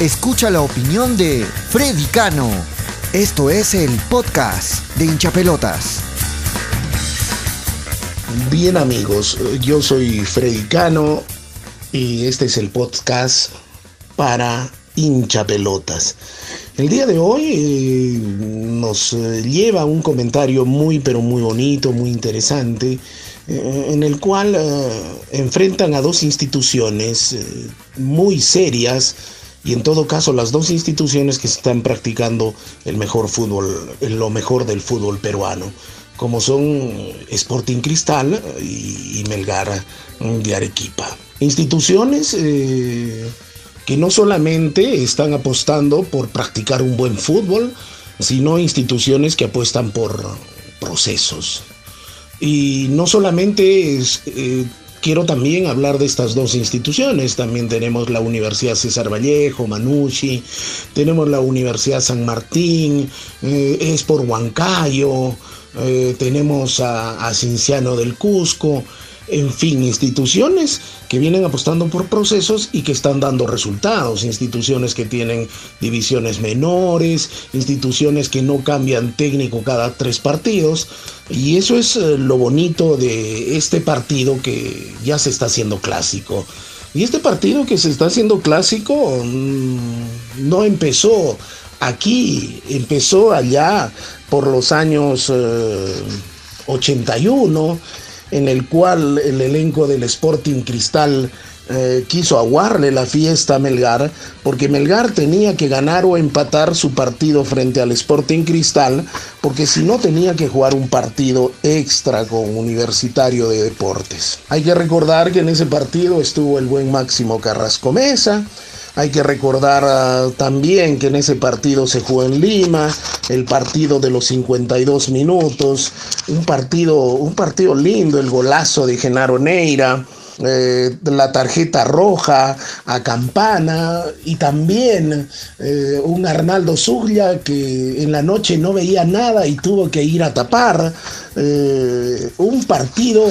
Escucha la opinión de Freddy Cano. Esto es el podcast de hinchapelotas. Bien amigos, yo soy Freddy Cano y este es el podcast para hinchapelotas. El día de hoy eh, nos eh, lleva un comentario muy pero muy bonito, muy interesante, eh, en el cual enfrentan a dos instituciones muy serias y en todo caso las dos instituciones que están practicando el mejor fútbol, lo mejor del fútbol peruano, como son Sporting Cristal y, Melgar de Arequipa. Instituciones eh, que no solamente están apostando por practicar un buen fútbol, sino instituciones que apuestan por procesos. Y no solamente es, eh, quiero también hablar de estas dos instituciones. También tenemos la Universidad César Vallejo, Manucci, tenemos la Universidad San Martín, eh, es por Huancayo, eh, tenemos a, a Cinciano del Cusco en fin, instituciones que vienen apostando por procesos y que están dando resultados, instituciones que tienen divisiones menores, instituciones que no cambian técnico cada tres partidos, y eso es eh, lo bonito de este partido que ya se está haciendo clásico. Y este partido que se está haciendo clásico mm, no empezó aquí, empezó allá por los años 81 eh, en el cual el elenco del Sporting Cristal eh, quiso aguarle la fiesta a Melgar, porque Melgar tenía que ganar o empatar su partido frente al Sporting Cristal, porque si no tenía que jugar un partido extra con Universitario de Deportes. Hay que recordar que en ese partido estuvo el buen Máximo Carrasco Mesa, hay que recordar ah, también que en ese partido se jugó en Lima, el partido de los 52 minutos, un partido, un partido lindo, el golazo de Genaro Neira. Eh, la tarjeta roja a Campana y también eh, un Arnaldo Zuglia que en la noche no veía nada y tuvo que ir a tapar. Eh, un partido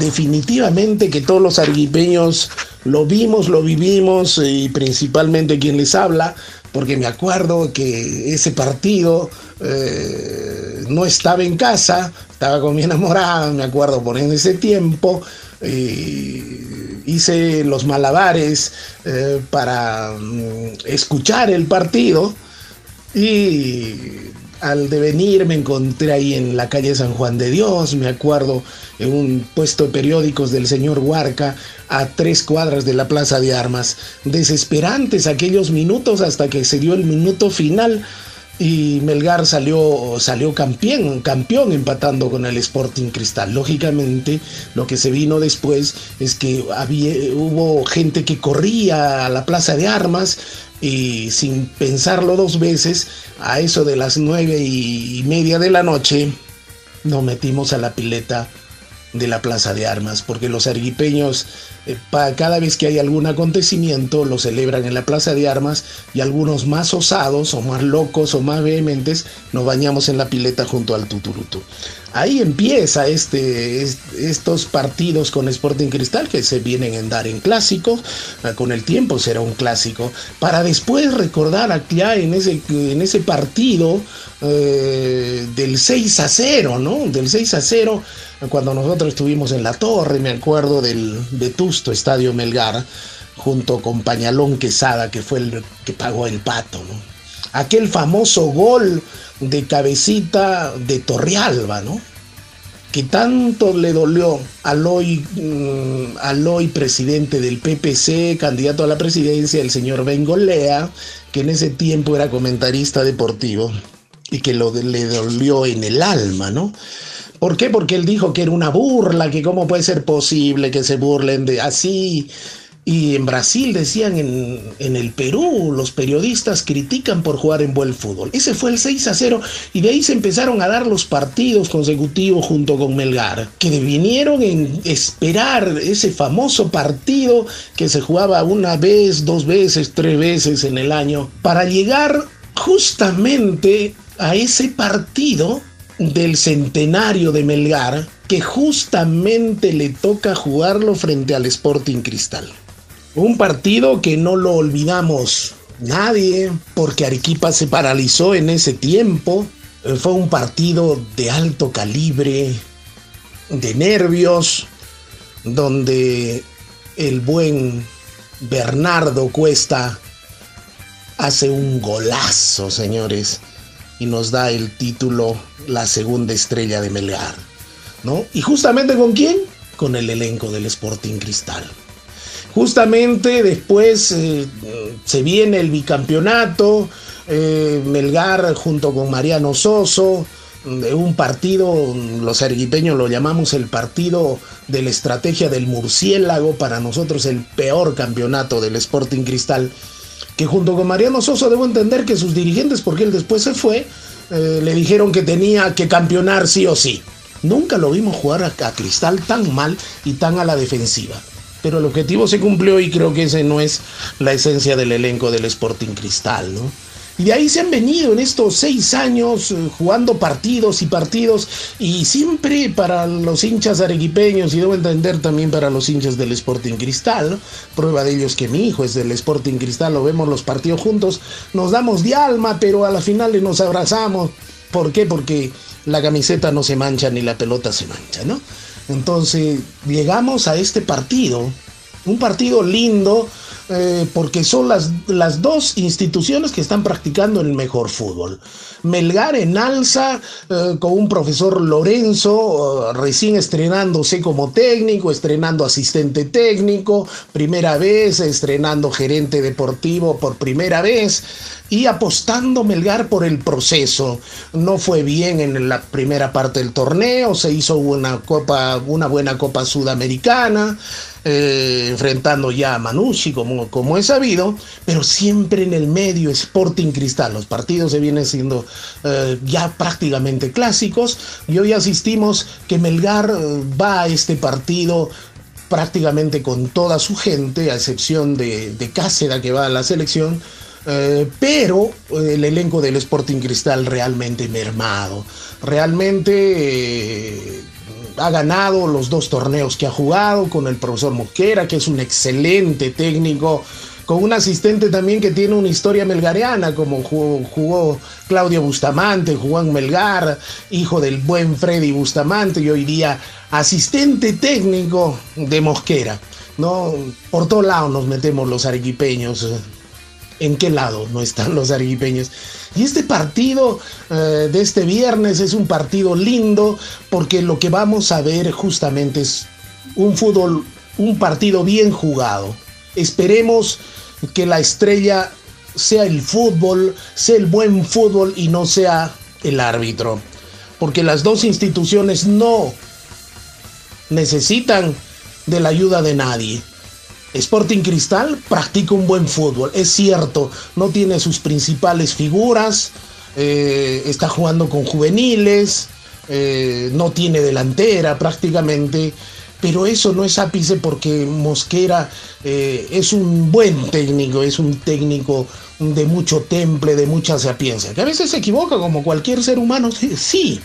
definitivamente que todos los arguipeños lo vimos, lo vivimos y principalmente quien les habla, porque me acuerdo que ese partido no estaba en casa, estaba con mi enamorada, me acuerdo por en ese tiempo, hice los malabares eh, para mm, escuchar el partido y al devenir me encontré ahí en la calle San Juan de Dios, me acuerdo, en un puesto de periódicos del señor Huarca, a tres cuadras de la Plaza de Armas. Desesperantes aquellos minutos hasta que se dio el minuto final y Melgar salió, salió campeón, campeón empatando con el Sporting Cristal. Lógicamente, lo que se vino después es que había, hubo gente que corría a la plaza de armas y sin pensarlo dos veces, a eso de las nueve y media de la noche, nos metimos a la pileta de la Plaza de Armas, porque los arguipeños eh, cada vez que hay algún acontecimiento lo celebran en la Plaza de Armas y algunos más osados o más locos o más vehementes nos bañamos en la pileta junto al Tuturutu. Ahí empieza este, estos partidos con Sporting Cristal que se vienen en dar en clásico, ah, con el tiempo será un clásico, para después recordar acá en ese, en ese partido eh, del 6 a 0, ¿no? Del 6 a 0, cuando nosotros estuvimos en la torre, me acuerdo del vetusto Estadio Melgar, junto con Pañalón Quesada, que fue el que pagó el pato, ¿no? Aquel famoso gol de cabecita de Torrealba, ¿no? Que tanto le dolió al hoy, hoy presidente del PPC, candidato a la presidencia, el señor Bengolea, que en ese tiempo era comentarista deportivo y que lo, le dolió en el alma, ¿no? ¿Por qué? Porque él dijo que era una burla, que cómo puede ser posible que se burlen de así y en Brasil decían en, en, el Perú, los periodistas critican por jugar en buen fútbol. Ese fue el 6 a 0 y de ahí se empezaron a dar los partidos consecutivos junto con Melgar, que vinieron en esperar ese famoso partido que se jugaba una vez, dos veces, tres veces en el año, para llegar justamente a ese partido del centenario de Melgar que justamente le toca jugarlo frente al Sporting Cristal. Un partido que no lo olvidamos Nadie, porque Arequipa se paralizó en ese tiempo. Eh, fue un partido de alto calibre, de nervios, donde el buen Bernardo Cuesta hace un golazo, señores, y nos da el título la segunda estrella de Melgar. ¿No? ¿Y justamente con quién? Con el elenco del Sporting Cristal. Justamente después eh, se viene el bicampeonato, eh, Melgar junto con Mariano Soso, de un partido, los arequipeños lo llamamos el partido de la estrategia del murciélago, para nosotros el peor campeonato del Sporting Cristal, que junto con Mariano Soso debo entender que sus dirigentes, porque él después se fue, eh, le dijeron que tenía que campeonar sí o sí. Nunca lo vimos jugar a Cristal tan mal y tan a la defensiva pero el objetivo se cumplió y creo que ese no es la esencia del elenco del Sporting Cristal, ¿no? Y de ahí se han venido en estos seis años eh, jugando partidos y partidos y siempre para los hinchas arequipeños y debo entender también para los hinchas del Sporting Cristal, prueba de ellos que mi hijo es del Sporting Cristal, lo vemos los partidos juntos, nos damos de alma, pero a la final nos abrazamos. ¿Por qué? Porque la camiseta no se mancha ni la pelota se mancha, ¿no? Entonces llegamos a este partido, un partido lindo, eh, porque son las, las dos instituciones que están practicando el mejor fútbol. Melgar en alza, eh, con un profesor Lorenzo eh, recién estrenándose como técnico, estrenando asistente técnico, primera vez, estrenando gerente deportivo por primera vez y apostando Melgar por el proceso. No fue bien en la primera parte del torneo, se hizo una, copa, una buena Copa Sudamericana. Eh, enfrentando ya a Manucci, como, como es sabido, pero siempre en el medio Sporting Cristal. Los partidos se vienen siendo eh, ya prácticamente clásicos y hoy asistimos que Melgar eh, va a este partido prácticamente con toda su gente, a excepción de, de Cáceres que va a la selección. pero el elenco del Sporting Cristal realmente mermado, realmente ha ganado los dos torneos que ha jugado con el profesor Mosquera, que es un excelente técnico, con un asistente también que tiene una historia melgareana, como jugó, Claudio Bustamante, jugó en Melgar, hijo del buen Freddy Bustamante, y hoy día asistente técnico de Mosquera. ¿no? Por todos lados nos metemos los arequipeños. ¿En qué lado no están los arequipeños? Y este partido eh, de este viernes es un partido lindo porque lo que vamos a ver justamente es un fútbol, un partido bien jugado. Esperemos que la estrella sea el fútbol, sea el buen fútbol y no sea el árbitro. Porque las dos instituciones no necesitan de la ayuda de nadie. Sporting Cristal practica un buen fútbol, es cierto, no tiene sus principales figuras, eh, está jugando con juveniles, eh, no tiene delantera prácticamente, pero eso no es ápice porque Mosquera eh, es un buen técnico, es un técnico de mucho temple, de mucha sapiencia, que a veces se equivoca como cualquier ser humano, sí.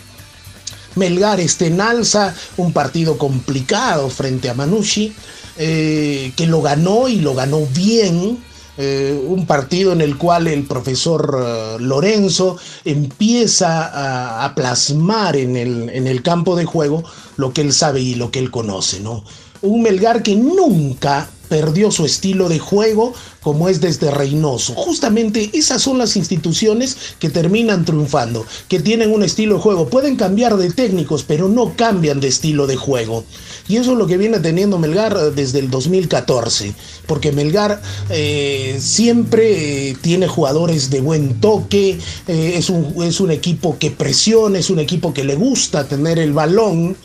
Melgar está en alza, un partido complicado frente a Manucci, eh, que lo ganó y lo ganó bien. Eh, un partido en el cual el profesor eh, Lorenzo empieza a, plasmar en el, en el, campo de juego lo que él sabe y lo que él conoce, ¿no? Un Melgar que nunca perdió su estilo de juego como es desde Reynoso. Justamente esas son las instituciones que terminan triunfando, que tienen un estilo de juego. Pueden cambiar de técnicos, pero no cambian de estilo de juego. Y eso es lo que viene teniendo Melgar desde el 2014, porque Melgar eh, siempre eh, tiene jugadores de buen toque, eh, es, un, es un equipo que presiona, es un equipo que le gusta tener el balón.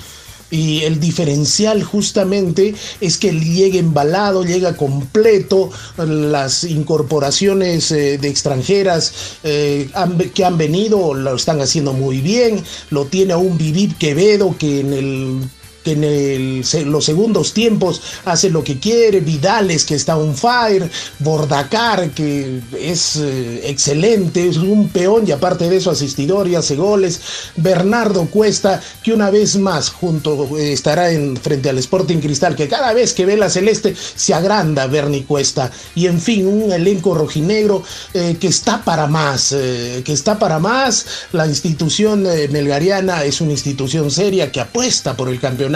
Y el diferencial justamente es que llegue embalado, llega completo, las incorporaciones de extranjeras que han venido lo están haciendo muy bien, lo tiene un Vivip Quevedo que en el que en los segundos tiempos hace lo que quiere, Vidales que está on fire, Bordacar que es eh, excelente, es un peón y aparte de eso asistidor y hace goles, Bernardo Cuesta que una vez más junto eh, estará en frente al Sporting Cristal que cada vez que ve la celeste se agranda Bernie Cuesta. Y en fin un elenco rojinegro eh, que está para más, que está para más, la institución melgariana es una institución seria que apuesta por el campeonato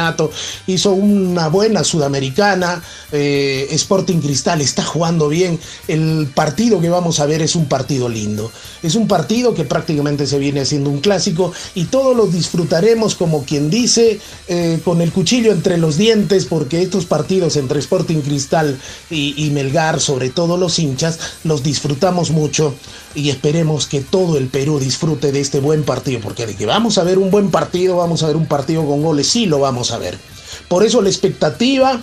hizo una buena sudamericana, eh, Sporting Cristal está jugando bien, el partido que vamos a ver es un partido lindo, es un partido que prácticamente se viene haciendo un clásico y todos lo disfrutaremos como quien dice, eh, con el cuchillo entre los dientes, porque estos partidos entre Sporting Cristal y, y Melgar, sobre todo los hinchas, los disfrutamos mucho y esperemos que todo el Perú disfrute de este buen partido, porque de que vamos a ver un buen partido, vamos a ver un partido con goles, sí lo vamos a ver. Por eso la expectativa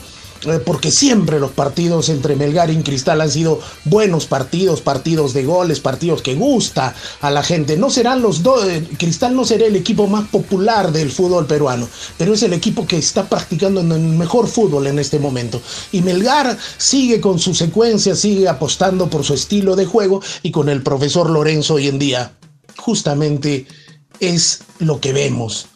porque siempre los partidos entre Melgar y Cristal han sido buenos partidos, partidos de goles, partidos que gusta a la gente. No serán los dos, eh, Cristal no será el equipo más popular del fútbol peruano, pero es el equipo que está practicando en el mejor fútbol en este momento. Y Melgar sigue con su secuencia, sigue apostando por su estilo de juego y con el profesor Lorenzo hoy en día justamente es lo que vemos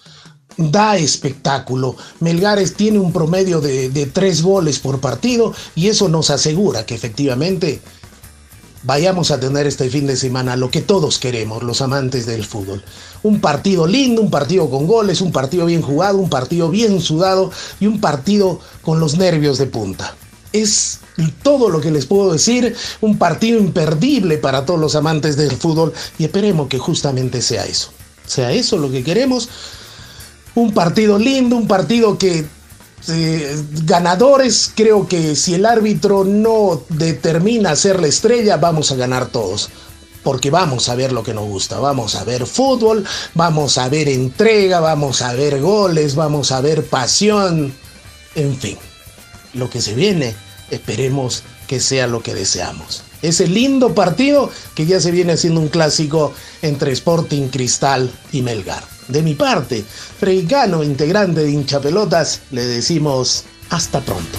da espectáculo. Melgares tiene un promedio de, tres goles por partido y eso nos asegura que efectivamente vayamos a tener este fin de semana lo que todos queremos, los amantes del fútbol. Un partido lindo, un partido con goles, un partido bien jugado, un partido bien sudado y un partido con los nervios de punta. Es todo lo que les puedo decir, un partido imperdible para todos los amantes del fútbol y esperemos que justamente sea eso. Sea eso lo que queremos un partido lindo, un partido que eh, ganadores, creo que si el árbitro no determina ser la estrella, vamos a ganar todos. Porque vamos a ver lo que nos gusta, vamos a ver fútbol, vamos a ver entrega, vamos a ver goles, vamos a ver pasión, en fin, lo que se viene, esperemos que sea lo que deseamos. Ese lindo partido que ya se viene haciendo un clásico entre Sporting Cristal y Melgar. De mi parte, Freicano, integrante de hinchapelotas, le decimos hasta pronto.